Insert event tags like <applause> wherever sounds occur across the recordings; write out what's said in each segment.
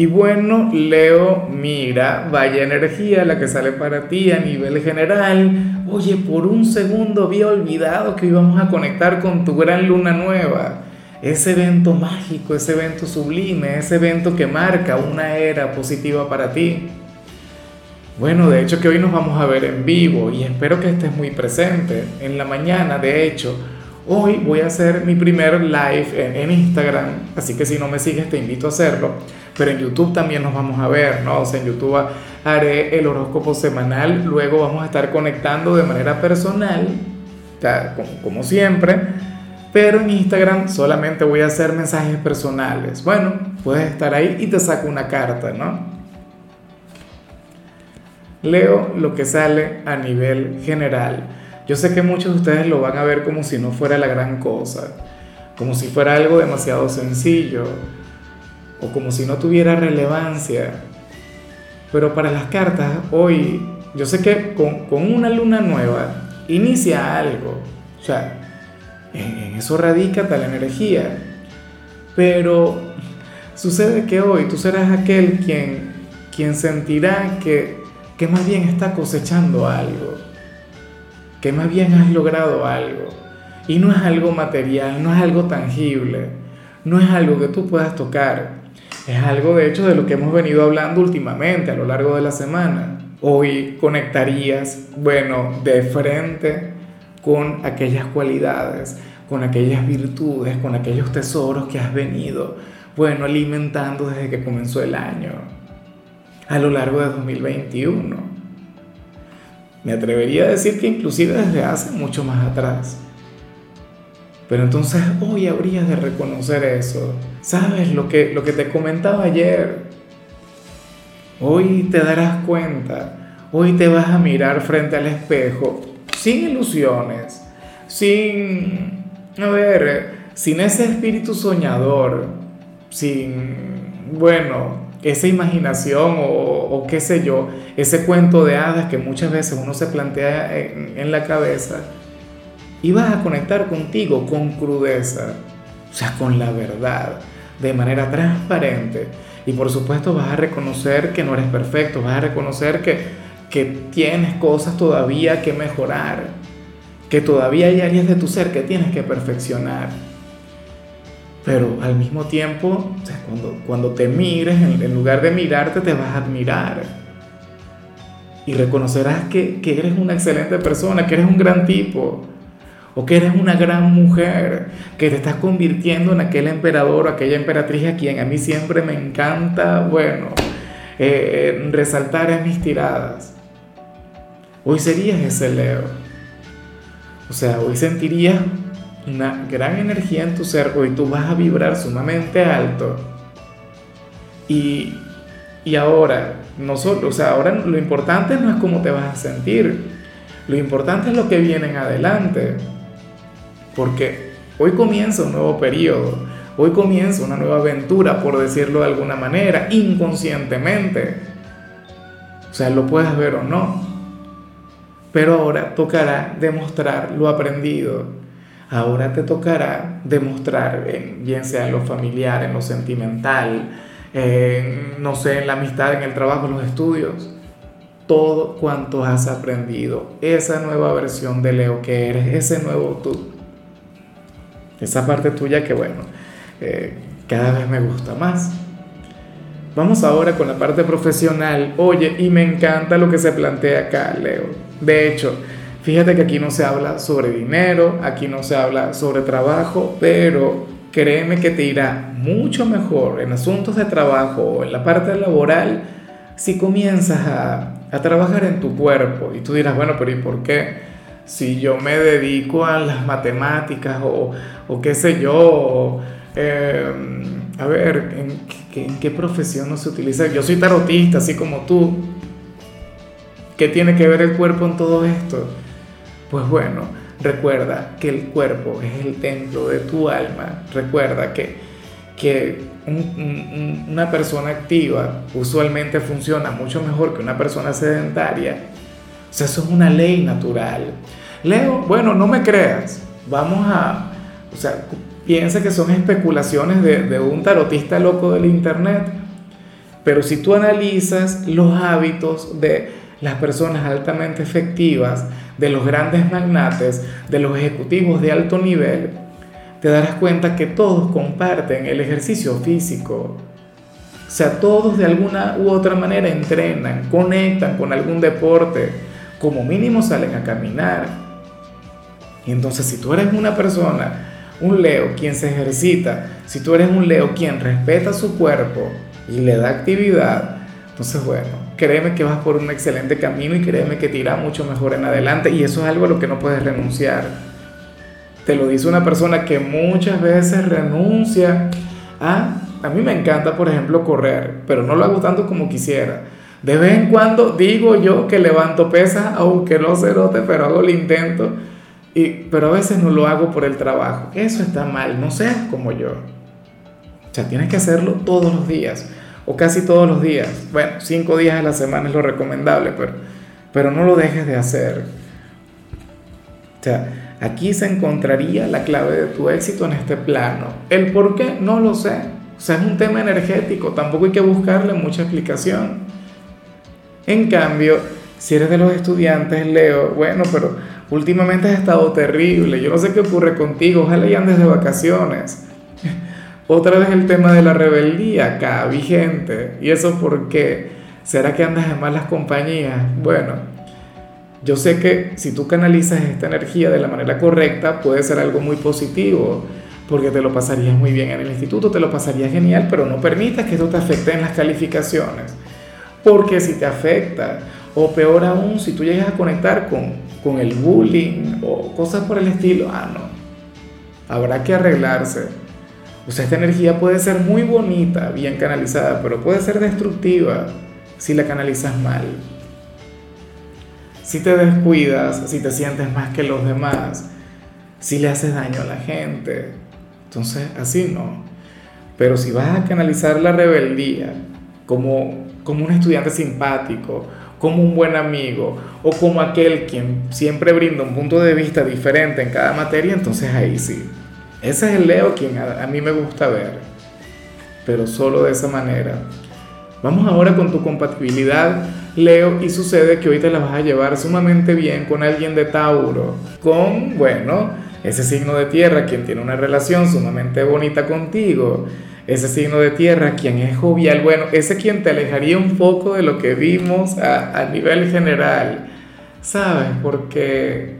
Y bueno, Leo, mira, vaya energía la que sale para ti a nivel general. Oye, por un segundo había olvidado que íbamos a conectar con tu gran luna nueva. Ese evento mágico, ese evento sublime, ese evento que marca una era positiva para ti. Bueno, de hecho que hoy nos vamos a ver en vivo y espero que estés muy presente. En la mañana, de hecho, hoy voy a hacer mi primer live en, Instagram, así que si no me sigues te invito a hacerlo pero en YouTube también nos vamos a ver, ¿no? O sea, en YouTube haré el horóscopo semanal, luego vamos a estar conectando de manera personal, como, siempre, pero en Instagram solamente voy a hacer mensajes personales. Bueno, puedes estar ahí y te saco una carta, ¿no? Leo lo que sale a nivel general. Yo sé que muchos de ustedes lo van a ver como si no fuera la gran cosa, como si fuera algo demasiado sencillo o como si no tuviera relevancia. Pero para las cartas, hoy, yo sé que con, una luna nueva inicia algo. O sea, en, eso radica tal energía. Pero sucede que hoy tú serás aquel quien, quien sentirá que, que más bien está cosechando algo. Que más bien has logrado algo. Y no es algo material, no es algo tangible, no es algo que tú puedas tocar, es algo de hecho de lo que hemos venido hablando últimamente a lo largo de la semana. Hoy conectarías, bueno, de frente con aquellas cualidades, con aquellas virtudes, con aquellos tesoros que has venido, bueno, alimentando desde que comenzó el año, a lo largo de 2021. Me atrevería a decir que inclusive desde hace mucho más atrás. Pero entonces hoy habrías de reconocer eso. ¿Sabes lo que, lo que te comentaba ayer? Hoy te darás cuenta, hoy te vas a mirar frente al espejo sin ilusiones, sin, a ver, sin ese espíritu soñador, sin, bueno, esa imaginación o, qué sé yo, ese cuento de hadas que muchas veces uno se plantea en, en la cabeza y vas a conectar contigo con crudeza, o sea, con la verdad, de manera transparente. Y por supuesto vas a reconocer que no eres perfecto, vas a reconocer que, que tienes cosas todavía que mejorar, que todavía hay áreas de tu ser que tienes que perfeccionar. Pero al mismo tiempo, o sea, cuando, cuando te mires, en, lugar de mirarte, te vas a admirar. Y reconocerás que, que eres una excelente persona, que eres un gran tipo, o que eres una gran mujer, que te estás convirtiendo en aquel emperador o aquella emperatriz a quien a mí siempre me encanta, bueno, eh, resaltar en mis tiradas. Hoy serías ese Leo. O sea, hoy sentirías una gran energía en tu ser, hoy tú vas a vibrar sumamente alto. Y, y ahora, no solo, o sea, ahora lo importante no es cómo te vas a sentir, lo importante es lo que viene en adelante porque hoy comienza un nuevo periodo, hoy comienza una nueva aventura, por decirlo de alguna manera, inconscientemente. O sea, lo puedes ver o no. Pero ahora tocará demostrar lo aprendido. Ahora te tocará demostrar, bien sea en lo familiar, en lo sentimental, no sé, en la amistad, en el trabajo, en los estudios, todo cuanto has aprendido, esa nueva versión de Leo que eres, ese nuevo tú esa parte tuya que, bueno, eh, cada vez me gusta más. Vamos ahora con la parte profesional. Oye, y me encanta lo que se plantea acá, Leo. De hecho, fíjate que aquí no se habla sobre dinero, aquí no se habla sobre trabajo, pero créeme que te irá mucho mejor en asuntos de trabajo o en la parte laboral si comienzas a, a trabajar en tu cuerpo. Y tú dirás, bueno, pero ¿y por qué? Si yo me dedico a las matemáticas o, qué sé yo, em, a ver, ¿en qué, ¿en qué, profesión no se utiliza? Yo soy tarotista, así como tú. ¿Qué tiene que ver el cuerpo en todo esto? Pues bueno, recuerda que el cuerpo es el templo de tu alma. Recuerda que, que una persona activa usualmente funciona mucho mejor que una persona sedentaria. O sea, eso es una ley natural. Leo, bueno, no me creas. Vamos a, o sea, piensa que son especulaciones de, un tarotista loco del internet. Pero si tú analizas los hábitos de las personas altamente efectivas, de los grandes magnates, de los ejecutivos de alto nivel, te darás cuenta que todos comparten el ejercicio físico. O sea, todos de alguna u otra manera entrenan, conectan con algún deporte, como mínimo salen a caminar. Entonces si tú eres una persona, un Leo, quien se ejercita, si tú eres un Leo quien respeta su cuerpo y le da actividad, entonces bueno, créeme que vas por un excelente camino y créeme que te irá mucho mejor en adelante y eso es algo a lo que no puedes renunciar. Te lo dice una persona que muchas veces renuncia a... A mí me encanta, por ejemplo, correr, pero no lo hago tanto como quisiera. De vez en cuando digo yo que levanto pesas, aunque no se note, pero hago el intento. Pero a veces no lo hago por el trabajo. Eso está mal, no seas como yo. O sea, tienes que hacerlo todos los días, o casi todos los días. Bueno, cinco días a la semana es lo recomendable, pero, pero no lo dejes de hacer. O sea, Aquí se encontraría la clave de tu éxito en este plano. El por qué no lo sé. O sea, es un tema energético, tampoco hay que buscarle mucha explicación. En cambio, si eres de los estudiantes, Leo, bueno, pero últimamente has estado terrible, yo no sé qué ocurre contigo, ojalá y andes de vacaciones. <laughs> Otra vez el tema de la rebeldía acá, vigente. ¿Y eso por qué? ¿Será que andas en malas compañías? Bueno, yo sé que si tú canalizas esta energía de la manera correcta, puede ser algo muy positivo, porque te lo pasarías muy bien en el instituto, te lo pasarías genial, pero no permitas que esto te afecte en las calificaciones, porque si te afecta, o peor aún, si tú llegas a conectar con, con el bullying o cosas por el estilo, ah, no, habrá que arreglarse. O sea, esta energía puede ser muy bonita, bien canalizada, pero puede ser destructiva si la canalizas mal si te descuidas, si te sientes más que los demás, si le haces daño a la gente. Entonces, así no. Pero si vas a canalizar la rebeldía como, como un estudiante simpático, como un buen amigo o como aquel quien siempre brinda un punto de vista diferente en cada materia, entonces ahí sí. Ese es el Leo quien a, mí me gusta ver, pero solo de esa manera. Vamos ahora con tu compatibilidad Leo, y sucede que hoy te la vas a llevar sumamente bien con alguien de Tauro, con, bueno, ese signo de tierra, quien tiene una relación sumamente bonita contigo, ese signo de tierra, quien es jovial, bueno, ese quien te alejaría un poco de lo que vimos a, nivel general, ¿sabes? Porque,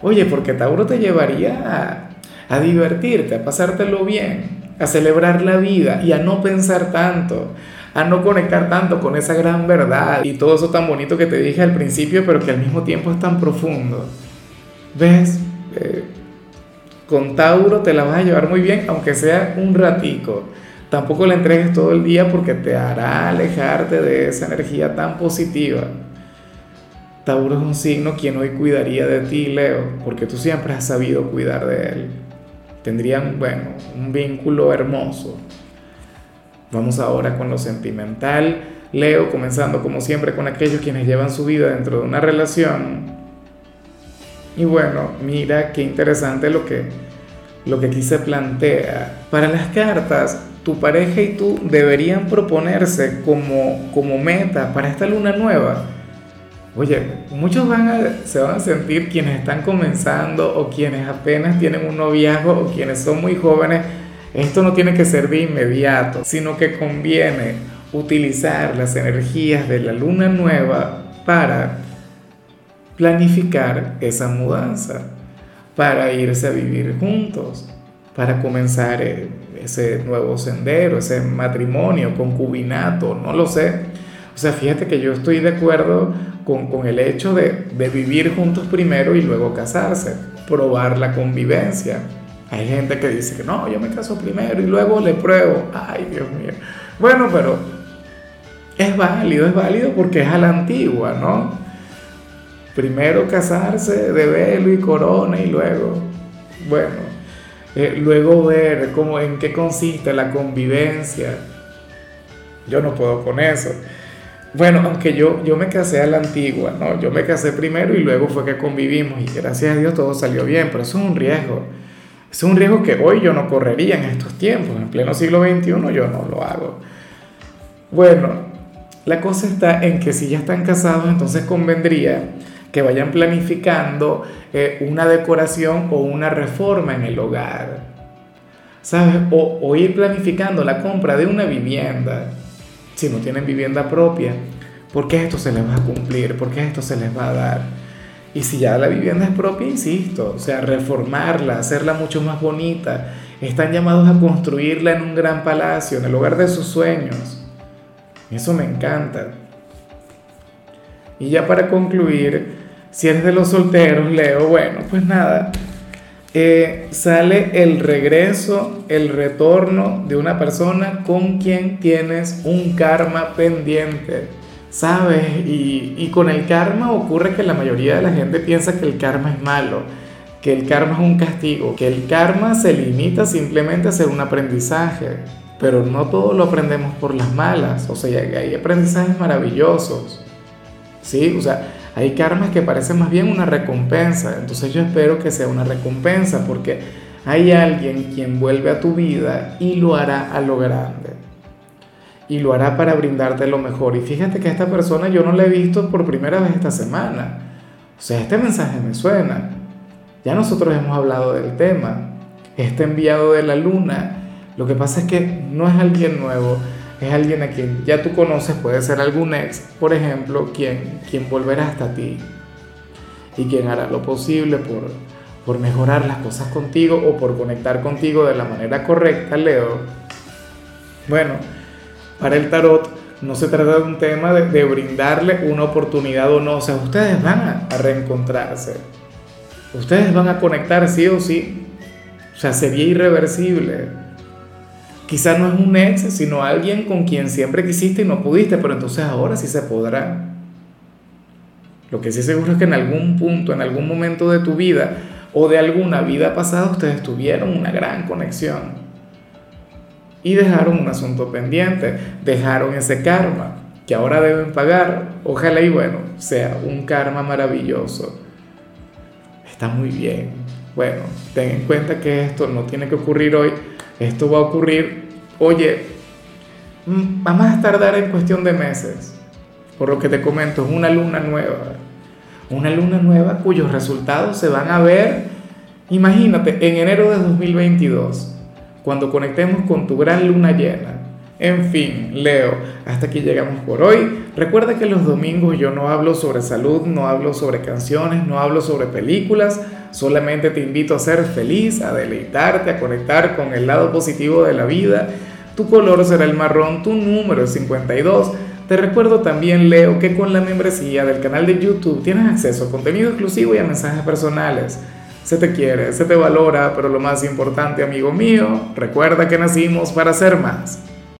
oye, porque Tauro te llevaría a, a divertirte, a pasártelo bien, a celebrar la vida y a no pensar tanto a no conectar tanto con esa gran verdad y todo eso tan bonito que te dije al principio, pero que al mismo tiempo es tan profundo. ¿Ves? Eh, con Tauro te la vas a llevar muy bien, aunque sea un ratico. Tampoco la entregues todo el día porque te hará alejarte de esa energía tan positiva. Tauro es un signo quien hoy cuidaría de ti, Leo, porque tú siempre has sabido cuidar de él. Tendrían, bueno, un vínculo hermoso. Vamos ahora con lo sentimental. Leo, comenzando como siempre con aquellos quienes llevan su vida dentro de una relación. Y bueno, mira qué interesante lo que, lo que aquí se plantea. Para las cartas, tu pareja y tú deberían proponerse como, como meta para esta luna nueva. Oye, muchos van a, se van a sentir quienes están comenzando o quienes apenas tienen un noviazgo o quienes son muy jóvenes esto no tiene que ser de inmediato, sino que conviene utilizar las energías de la luna nueva para planificar esa mudanza, para irse a vivir juntos, para comenzar eh, ese nuevo sendero, ese matrimonio, concubinato, no lo sé. O sea, fíjate que yo estoy de acuerdo con, el hecho de vivir juntos primero y luego casarse, probar la convivencia Hay gente que dice que no, yo me caso primero y luego le pruebo. Ay, Dios mío. Bueno, pero es válido, es válido porque es a la antigua, ¿no? Primero casarse de velo y corona y luego, bueno, eh, luego ver cómo, en qué consiste la convivencia. Yo no puedo con eso. Bueno, aunque yo, yo me casé a la antigua, ¿no? Yo me casé primero y luego fue que convivimos y gracias a Dios todo salió bien, pero eso es un riesgo. Es un riesgo que hoy yo no correría en estos tiempos, en pleno siglo XXI yo no lo hago. Bueno, la cosa está en que si ya están casados, entonces convendría que vayan planificando eh, una decoración o una reforma en el hogar. ¿Sabes? O, ir planificando la compra de una vivienda si no tienen vivienda propia, ¿por qué esto se les va a cumplir? ¿Por qué esto se les va a dar? Y si ya la vivienda es propia, insisto, o sea, reformarla, hacerla mucho más bonita. Están llamados a construirla en un gran palacio, en el hogar de sus sueños. Eso me encanta. Y ya para concluir, si eres de los solteros, Leo, bueno, pues nada, eh, sale el regreso, el retorno de una persona con quien tienes un karma pendiente, ¿sabes? Y, y, con el karma ocurre que la mayoría de la gente piensa que el karma es malo, que el karma es un castigo, que el karma se limita simplemente a ser un aprendizaje, pero no todo lo aprendemos por las malas, o sea, hay aprendizajes maravillosos, ¿sí? O sea, hay karmas que parecen más bien una recompensa, entonces yo espero que sea una recompensa porque hay alguien quien vuelve a tu vida y lo hará a lo grande. Y lo hará para brindarte lo mejor. Y fíjate que esta persona yo no la he visto por primera vez esta semana. O sea, este mensaje me suena. Ya nosotros hemos hablado del tema. Este enviado de la luna. Lo que pasa es que no es alguien nuevo es alguien a quien ya tú conoces, puede ser algún ex, por ejemplo, quien, quien volverá hasta ti y quien hará lo posible por, por mejorar las cosas contigo o por conectar contigo de la manera correcta, Leo. Bueno, para el tarot no se trata de un tema de, brindarle una oportunidad o no, o sea, ustedes van a reencontrarse, ustedes van a conectar sí o sí, o sea, sería irreversible Quizá no es un ex, sino alguien con quien siempre quisiste y no pudiste, pero entonces ahora sí se podrá. Lo que sí seguro es que en algún punto, en algún momento de tu vida o de alguna vida pasada, ustedes tuvieron una gran conexión. Y dejaron un asunto pendiente, dejaron ese karma que ahora deben pagar. Ojalá y bueno, sea un karma maravilloso. Está muy bien. Bueno, ten en cuenta que esto no tiene que ocurrir hoy, esto va a ocurrir oye, mm, vamos a tardar en cuestión de meses. Por lo que te comento, es una luna nueva. Una luna nueva cuyos resultados se van a ver, imagínate, en enero de 2022, cuando conectemos con tu gran luna llena. En fin, Leo, hasta aquí llegamos por hoy. Recuerda que los domingos yo no hablo sobre salud, no hablo sobre canciones, no hablo sobre películas, solamente te invito a ser feliz, a deleitarte, a conectar con el lado positivo de la vida tu color será el marrón, tu número es 52. Te recuerdo también, Leo, que con la membresía del canal de YouTube tienes acceso a contenido exclusivo y a mensajes personales. Se te quiere, se te valora, pero lo más importante, amigo mío, recuerda que nacimos para ser más.